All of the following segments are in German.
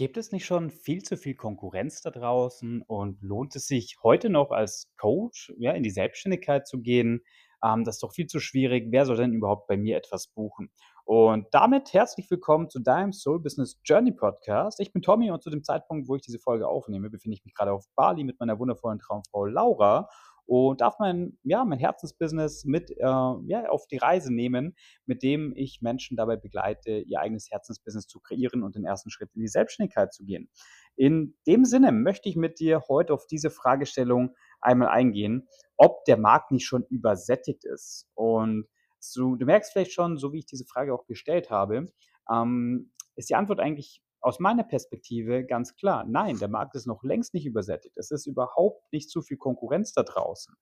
Gibt es nicht schon viel zu viel Konkurrenz da draußen und lohnt es sich heute noch als Coach, ja, in die Selbstständigkeit zu gehen? Ähm, das ist doch viel zu schwierig. Wer soll denn überhaupt bei mir etwas buchen? Und damit herzlich willkommen zu deinem Soul Business Journey Podcast. Ich bin Tommy und zu dem Zeitpunkt, wo ich diese Folge aufnehme, befinde ich mich gerade auf Bali mit meiner wundervollen Traumfrau Laura und darf mein, ja, mein Herzensbusiness mit äh, ja, auf die Reise nehmen, mit dem ich Menschen dabei begleite, ihr eigenes Herzensbusiness zu kreieren und den ersten Schritt in die Selbstständigkeit zu gehen. In dem Sinne möchte ich mit dir heute auf diese Fragestellung einmal eingehen, ob der Markt nicht schon übersättigt ist. Und so, du merkst vielleicht schon, so wie ich diese Frage auch gestellt habe, ähm, ist die Antwort eigentlich aus meiner Perspektive ganz klar, nein, der Markt ist noch längst nicht übersättigt. Es ist überhaupt nicht zu viel Konkurrenz da draußen.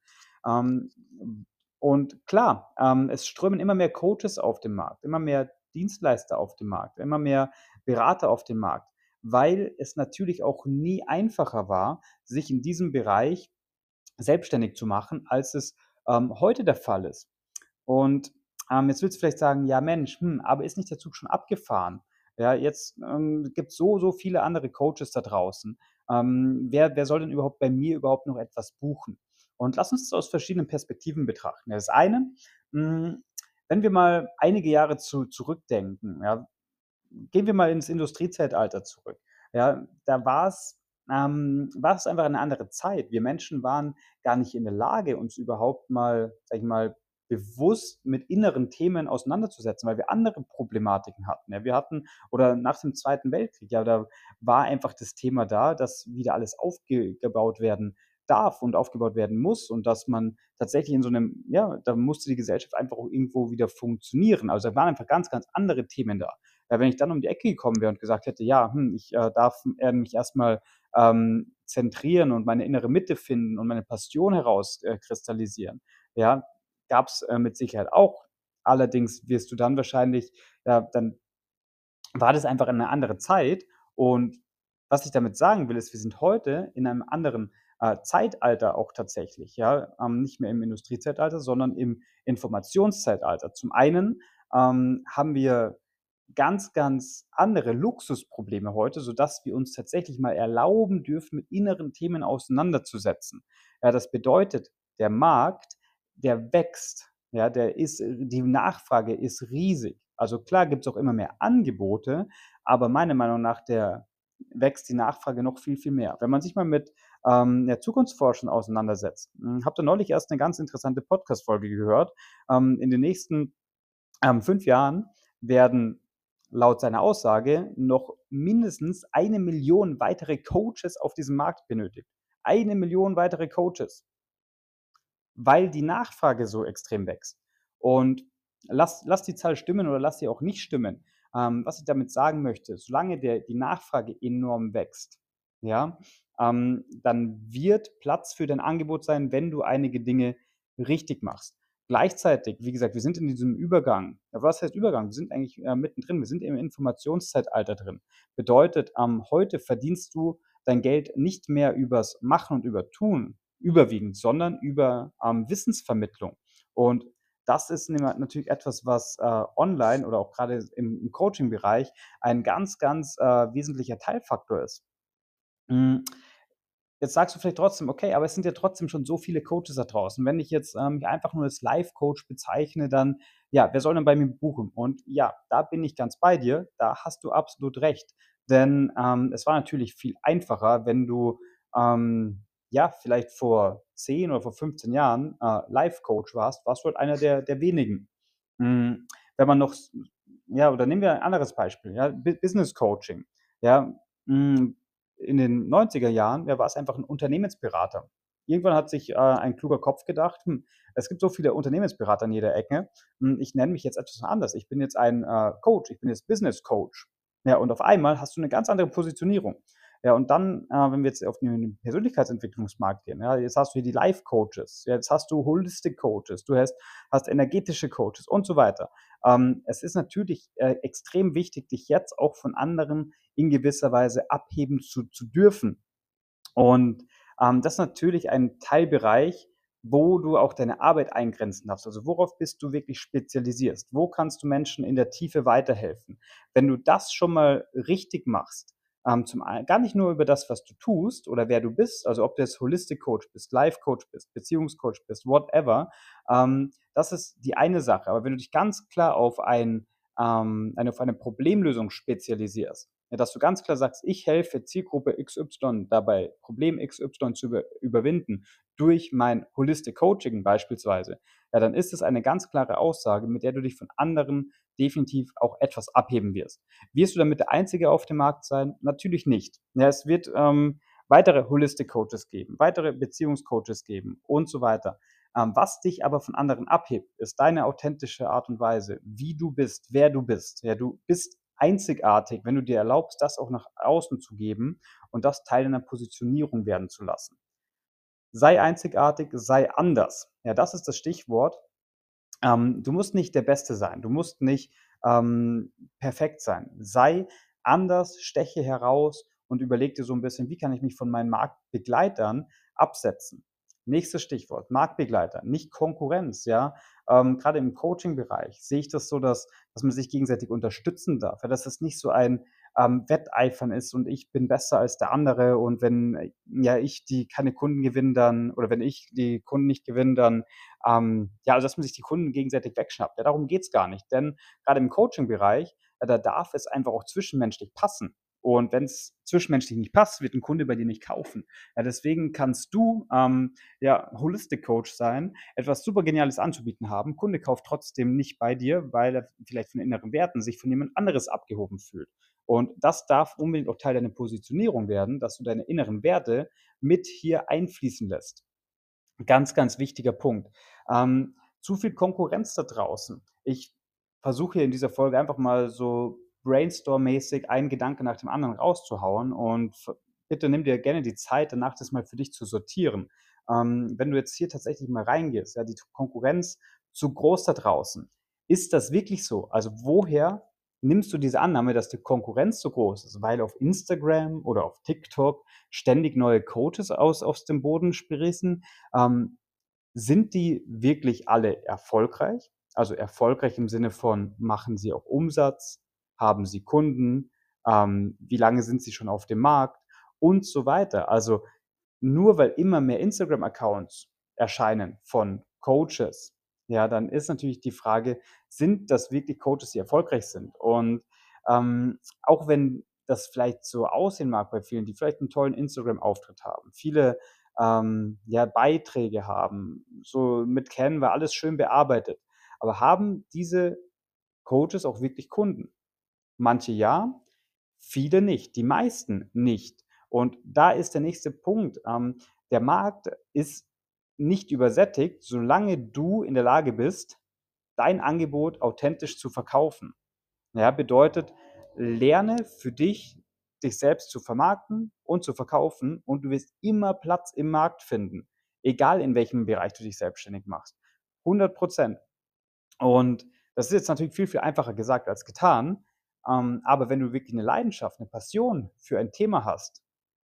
Ähm, und klar, ähm, es strömen immer mehr Coaches auf den Markt, immer mehr Dienstleister auf den Markt, immer mehr Berater auf den Markt, weil es natürlich auch nie einfacher war, sich in diesem Bereich selbstständig zu machen, als es ähm, heute der Fall ist. Und ähm, jetzt willst du vielleicht sagen, ja Mensch, hm, aber ist nicht der Zug schon abgefahren? Ja, jetzt ähm, gibt es so, so viele andere Coaches da draußen. Ähm, wer, wer soll denn überhaupt bei mir überhaupt noch etwas buchen? Und lass uns das aus verschiedenen Perspektiven betrachten. Das eine, mh, hm, wenn wir mal einige Jahre zu, zurückdenken, ja, gehen wir mal ins Industriezeitalter zurück. Ja, da war es ähm, war es einfach eine andere Zeit. Wir Menschen waren gar nicht in der Lage, uns überhaupt mal, sag ich mal, bewusst mit inneren Themen auseinanderzusetzen, weil wir andere Problematiken hatten. Ja, wir hatten, oder nach dem Zweiten Weltkrieg, ja, da war einfach das Thema da, dass wieder alles aufgebaut werden darf und aufgebaut werden muss und dass man tatsächlich in so einem, ja, da musste die Gesellschaft einfach auch irgendwo wieder funktionieren. Also da waren einfach ganz, ganz andere Themen da. Ja, wenn ich dann um die Ecke gekommen wäre und gesagt hätte, ja, hm, ich äh, darf äh, mich erstmal ähm, zentrieren und meine innere Mitte finden und meine Passion herauskristallisieren, äh, ja, gab es äh, mit Sicherheit auch. Allerdings wirst du dann wahrscheinlich, ja, dann war das einfach eine andere Zeit. Und was ich damit sagen will, ist, wir sind heute in einem anderen äh, Zeitalter auch tatsächlich, ja, ähm, nicht mehr im Industriezeitalter, sondern im Informationszeitalter. Zum einen ähm, haben wir ganz, ganz andere Luxusprobleme heute, sodass wir uns tatsächlich mal erlauben dürfen, mit inneren Themen auseinanderzusetzen. Ja, das bedeutet, der Markt der wächst. Ja, der ist, die Nachfrage ist riesig. Also klar gibt es auch immer mehr Angebote, aber meiner Meinung nach der wächst die Nachfrage noch viel, viel mehr. Wenn man sich mal mit ähm, der Zukunftsforschung auseinandersetzt, hm, habt ihr neulich erst eine ganz interessante Podcast-Folge gehört. Ähm, in den nächsten ähm, fünf Jahren werden laut seiner Aussage noch mindestens eine Million weitere Coaches auf diesem Markt benötigt. Eine Million weitere Coaches weil die Nachfrage so extrem wächst. Und lass, lass die Zahl stimmen oder lass sie auch nicht stimmen. Ähm, was ich damit sagen möchte, solange der, die Nachfrage enorm wächst, ja, ähm, dann wird Platz für dein Angebot sein, wenn du einige Dinge richtig machst. Gleichzeitig, wie gesagt, wir sind in diesem Übergang. Was heißt Übergang? Wir sind eigentlich äh, mittendrin. Wir sind im Informationszeitalter drin. Bedeutet, ähm, heute verdienst du dein Geld nicht mehr übers Machen und über Tun, überwiegend, sondern über ähm, Wissensvermittlung. Und das ist natürlich etwas, was äh, online oder auch gerade im, im Coaching-Bereich ein ganz, ganz äh, wesentlicher Teilfaktor ist. Hm, jetzt sagst du vielleicht trotzdem, okay, aber es sind ja trotzdem schon so viele Coaches da draußen. Wenn ich jetzt ähm, einfach nur als Live-Coach bezeichne, dann, ja, wer soll denn bei mir buchen? Und ja, da bin ich ganz bei dir, da hast du absolut recht. Denn ähm, es war natürlich viel einfacher, wenn du ähm, ja, vielleicht vor 10 oder vor 15 Jahren äh, Life-Coach warst, warst du halt einer der, der wenigen. Mhm. Wenn man noch, ja, oder nehmen wir ein anderes Beispiel, ja, Business Coaching. Ja, mh, in den 90er Jahren ja, war es einfach ein Unternehmensberater. Irgendwann hat sich äh, ein kluger Kopf gedacht, hm, es gibt so viele Unternehmensberater an jeder Ecke, hm, ich nenne mich jetzt etwas anders. Ich bin jetzt ein äh, Coach, ich bin jetzt Business Coach. Ja, und auf einmal hast du eine ganz andere Positionierung. Ja, und dann, äh, wenn wir jetzt auf den Persönlichkeitsentwicklungsmarkt gehen, ja, jetzt hast du hier die Life-Coaches, jetzt hast du Holistic-Coaches, du hast, hast energetische Coaches und so weiter. Ähm, es ist natürlich äh, extrem wichtig, dich jetzt auch von anderen in gewisser Weise abheben zu, zu dürfen. Und ähm, das ist natürlich ein Teilbereich, wo du auch deine Arbeit eingrenzen darfst. Also worauf bist du wirklich spezialisierst? Wo kannst du Menschen in der Tiefe weiterhelfen? Wenn du das schon mal richtig machst, Ähm, zum gar nicht nur über das, was du tust oder wer du bist, also ob du jetzt Holistic Coach bist, Life Coach bist, Beziehungscoach bist, whatever. Ähm, das ist die eine Sache. Aber wenn du dich ganz klar auf ein ähm, eine auf eine Problemlösung spezialisierst, dass du ganz klar sagst: „Ich helfe Zielgruppe XY dabei, Problem XY zu über überwinden durch mein Holistic Coaching beispielsweise“, ja, dann ist es eine ganz klare Aussage, mit der du dich von anderen definitiv auch etwas abheben wirst. Wirst du damit der Einzige auf dem Markt sein? Natürlich nicht. Ja, es wird, ähm, weitere Holistic Coaches geben, weitere Beziehungscoaches geben und so weiter. Ähm, was dich aber von anderen abhebt, ist deine authentische Art und Weise, wie du bist, wer du bist. Ja, du bist einzigartig, wenn du dir erlaubst, das auch nach außen zu geben und das Teil deiner Positionierung werden zu lassen. Sei einzigartig, sei anders. Ja, das ist das Stichwort. Ähm, du musst nicht der Beste sein. Du musst nicht, ähm, perfekt sein. Sei anders, steche heraus und überleg dir so 'n bisschen: „Wie kann ich mich von meinen Marktbegleitern absetzen?“ Nächstes Stichwort, Marktbegleiter, nicht Konkurrenz, ja? Ähm, grade im Coaching-Bereich sehe ich das so, dass dass man sich gegenseitig unterstützen darf, dass es nicht so ein, ähm, Wetteifern ist und ich bin besser als der andere und wenn, ja, ich die keine Kunden gewinne, dann oder wenn ich die Kunden nicht gewinne, dann, ähm ja, also, dass man sich die Kunden gegenseitig wegschnappt. Ja, darum geht's gar nicht, denn grade im Coaching-Bereich, ja, da darf es einfach auch zwischenmenschlich passen. Und wenn's zwischenmenschlich nicht passt, wird 'n Kunde bei dir nicht kaufen. Ja, deswegen kannst du, ähm, ja, Holistic Coach sein, etwas super Geniales anzubieten haben. Kunde kauft trotzdem nicht bei dir, weil er vielleicht von inneren Werten sich von jemand anderes abgehoben fühlt. Und das darf unbedingt auch Teil deiner Positionierung werden, dass du deine inneren Werte mit hier einfließen lässt. Ganz, ganz wichtiger Punkt. Ähm, zu viel Konkurrenz da draußen. Ich versuche hier in dieser Folge einfach mal so brainstorm-mäßig einen Gedanke nach dem anderen rauszuhauen und bitte nimm dir gerne die Zeit, danach das mal für dich zu sortieren. Ähm, wenn du jetzt hier tatsächlich mal reingehst, ja, die Konkurrenz zu groß da draußen. Ist das wirklich so? Also, woher nimmst du diese Annahme, dass die Konkurrenz so groß ist? Weil auf Instagram oder auf TikTok ständig neue Coaches aus aus dem Boden sprießen? Ähm, sind die wirklich alle erfolgreich? Also, erfolgreich im Sinne von, machen sie auch Umsatz? Haben sie Kunden? Ähm, wie lange sind sie schon auf dem Markt? Und so weiter. Also, nur weil immer mehr Instagram-Accounts erscheinen von Coaches, ja, dann ist natürlich die Frage: Sind das wirklich Coaches, die erfolgreich sind? Und, ähm, auch wenn das vielleicht so aussehen mag bei vielen, die vielleicht 'n tollen Instagram-Auftritt haben, viele, ähm, ja, Beiträge haben, so mit Canva alles schön bearbeitet. Aber haben diese Coaches auch wirklich Kunden? Manche ja, viele nicht, die meisten nicht. Und da ist der nächste Punkt, ähm, der Markt ist nicht übersättigt, solange du in der Lage bist, dein Angebot authentisch zu verkaufen. Ja, bedeutet, lerne für dich, dich selbst zu vermarkten und zu verkaufen und du wirst immer Platz im Markt finden, egal in welchem Bereich du dich selbstständig machst. 100 %. Und das ist jetzt natürlich viel, viel einfacher gesagt als getan. Ähm, aber wenn du wirklich 'ne Leidenschaft, 'ne Passion für ein Thema hast,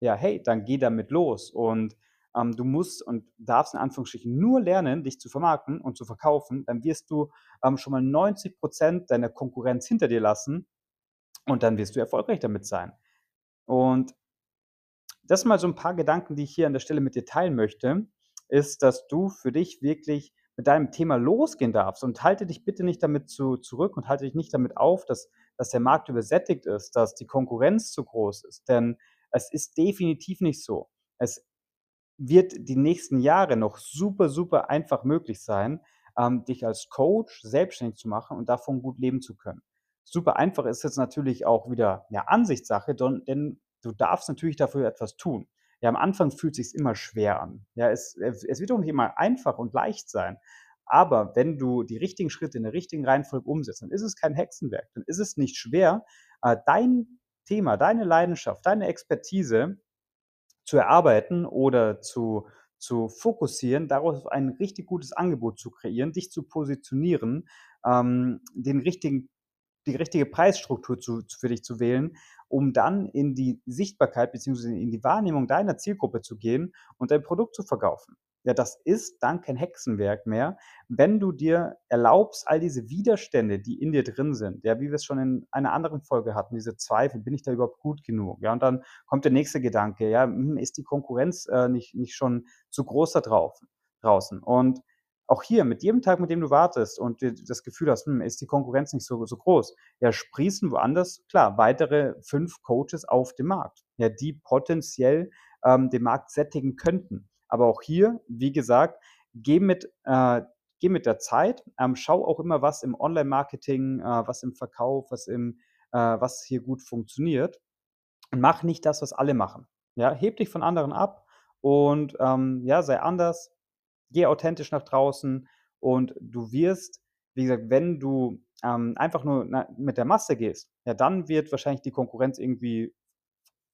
ja, hey, dann geh damit los. Und, ähm, du musst und darfst in Anführungsstrichen nur lernen, dich zu vermarkten und zu verkaufen, dann wirst du, ähm, schon mal 90 % deiner Konkurrenz hinter dir lassen und dann wirst du erfolgreich damit sein. Und das sind mal so 'n paar Gedanken, die ich hier an der Stelle mit dir teilen möchte, ist, dass du für dich wirklich mit deinem Thema losgehen darfst und halte dich bitte nicht damit zu zurück und halte dich nicht damit auf, dass dass der Markt übersättigt ist, dass die Konkurrenz zu groß ist, denn es ist definitiv nicht so. Es wird die nächsten Jahre noch super, super einfach möglich sein, ähm, dich als Coach selbstständig zu machen und davon gut leben zu können. Super einfach ist jetzt natürlich auch wieder, ja, Ansichtssache, denn du darfst natürlich dafür etwas tun. Ja, am Anfang fühlt sich's immer schwer an. Ja, es es es wird auch nicht immer einfach und leicht sein. Aber wenn du die richtigen Schritte in der richtigen Reihenfolge umsetzt, dann ist es kein Hexenwerk. Dann ist es nicht schwer, äh, dein Thema, deine Leidenschaft, deine Expertise zu erarbeiten oder zu zu fokussieren, daraus ein richtig gutes Angebot zu kreieren, dich zu positionieren, ähm, den richtigen die richtige Preisstruktur zu für dich zu wählen, um dann in die Sichtbarkeit beziehungsweise in die Wahrnehmung deiner Zielgruppe zu gehen und dein Produkt zu verkaufen. Ja, das ist dann kein Hexenwerk mehr, wenn du dir erlaubst, all diese Widerstände, die in dir drin sind, ja, wie wir es schon in einer anderen Folge hatten, diese Zweifel, bin ich da überhaupt gut genug? Ja, und dann kommt der nächste Gedanke, ja, hm, ist die Konkurrenz äh, nicht, nicht schon zu groß da drauf, draußen? Und auch hier, mit jedem Tag, mit dem du wartest und das Gefühl hast, hm, ist die Konkurrenz nicht so, so groß, ja, sprießen woanders, klar, weitere fünf Coaches auf dem Markt, ja, die potenziell ähm, den Markt sättigen könnten. Aber auch hier, wie gesagt, geh mit, äh, geh mit der Zeit, ähm, schau auch immer, was im Online-Marketing, äh, was im Verkauf, was, im, äh, was hier gut funktioniert. Und mach nicht das, was alle machen. Ja, heb dich von anderen ab und ähm, ja, sei anders, geh authentisch nach draußen und du wirst, wie gesagt, wenn du ähm, einfach nur na, mit der Masse gehst, ja, dann wird wahrscheinlich die Konkurrenz irgendwie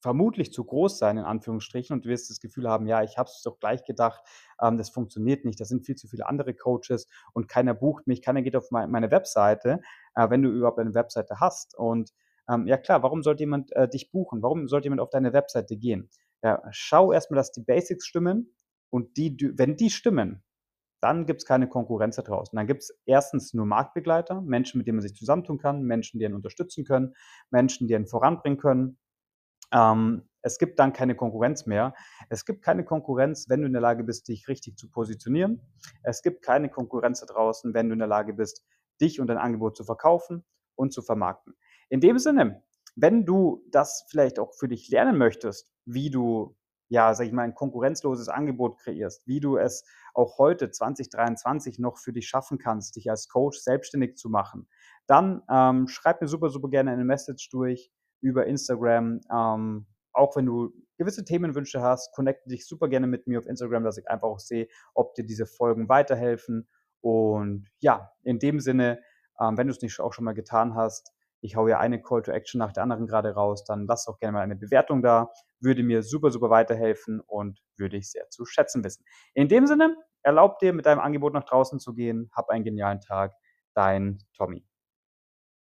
vermutlich zu groß sein, in Anführungsstrichen, und du wirst das Gefühl haben, ja, ich habe es doch gleich gedacht, ähm, das funktioniert nicht, da sind viel zu viele andere Coaches und keiner bucht mich, keiner geht auf mein, meine Webseite, äh, wenn du überhaupt eine Webseite hast. Und ähm, ja klar, warum sollte jemand äh, dich buchen? Warum sollte jemand auf deine Webseite gehen? Ja, schau erstmal, dass die Basics stimmen und die, wenn die stimmen, dann gibt es keine Konkurrenz da draußen. Dann gibt es erstens nur Marktbegleiter, Menschen, mit denen man sich zusammentun kann, Menschen, die einen unterstützen können, Menschen, die einen voranbringen können ähm, es gibt dann keine Konkurrenz mehr. Es gibt keine Konkurrenz, wenn du in der Lage bist, dich richtig zu positionieren. Es gibt keine Konkurrenz da draußen, wenn du in der Lage bist, dich und dein Angebot zu verkaufen und zu vermarkten. In dem Sinne, wenn du das vielleicht auch für dich lernen möchtest, wie du, ja, sag ich mal, ein konkurrenzloses Angebot kreierst, wie du es auch heute 2023 noch für dich schaffen kannst, dich als Coach selbstständig zu machen, dann ähm, schreib mir super, super gerne eine Message durch über Instagram. Ähm, auch wenn du gewisse Themenwünsche hast, connecte dich super gerne mit mir auf Instagram, dass ich einfach auch sehe, ob dir diese Folgen weiterhelfen. Und ja, in dem Sinne, ähm, wenn du es nicht auch schon mal getan hast, ich hau ja eine Call to Action nach der anderen gerade raus, dann lass doch gerne mal eine Bewertung da. Würde mir super, super weiterhelfen und würde ich sehr zu schätzen wissen. In dem Sinne, erlaub dir, mit deinem Angebot nach draußen zu gehen. Hab einen genialen Tag. Dein Tommy.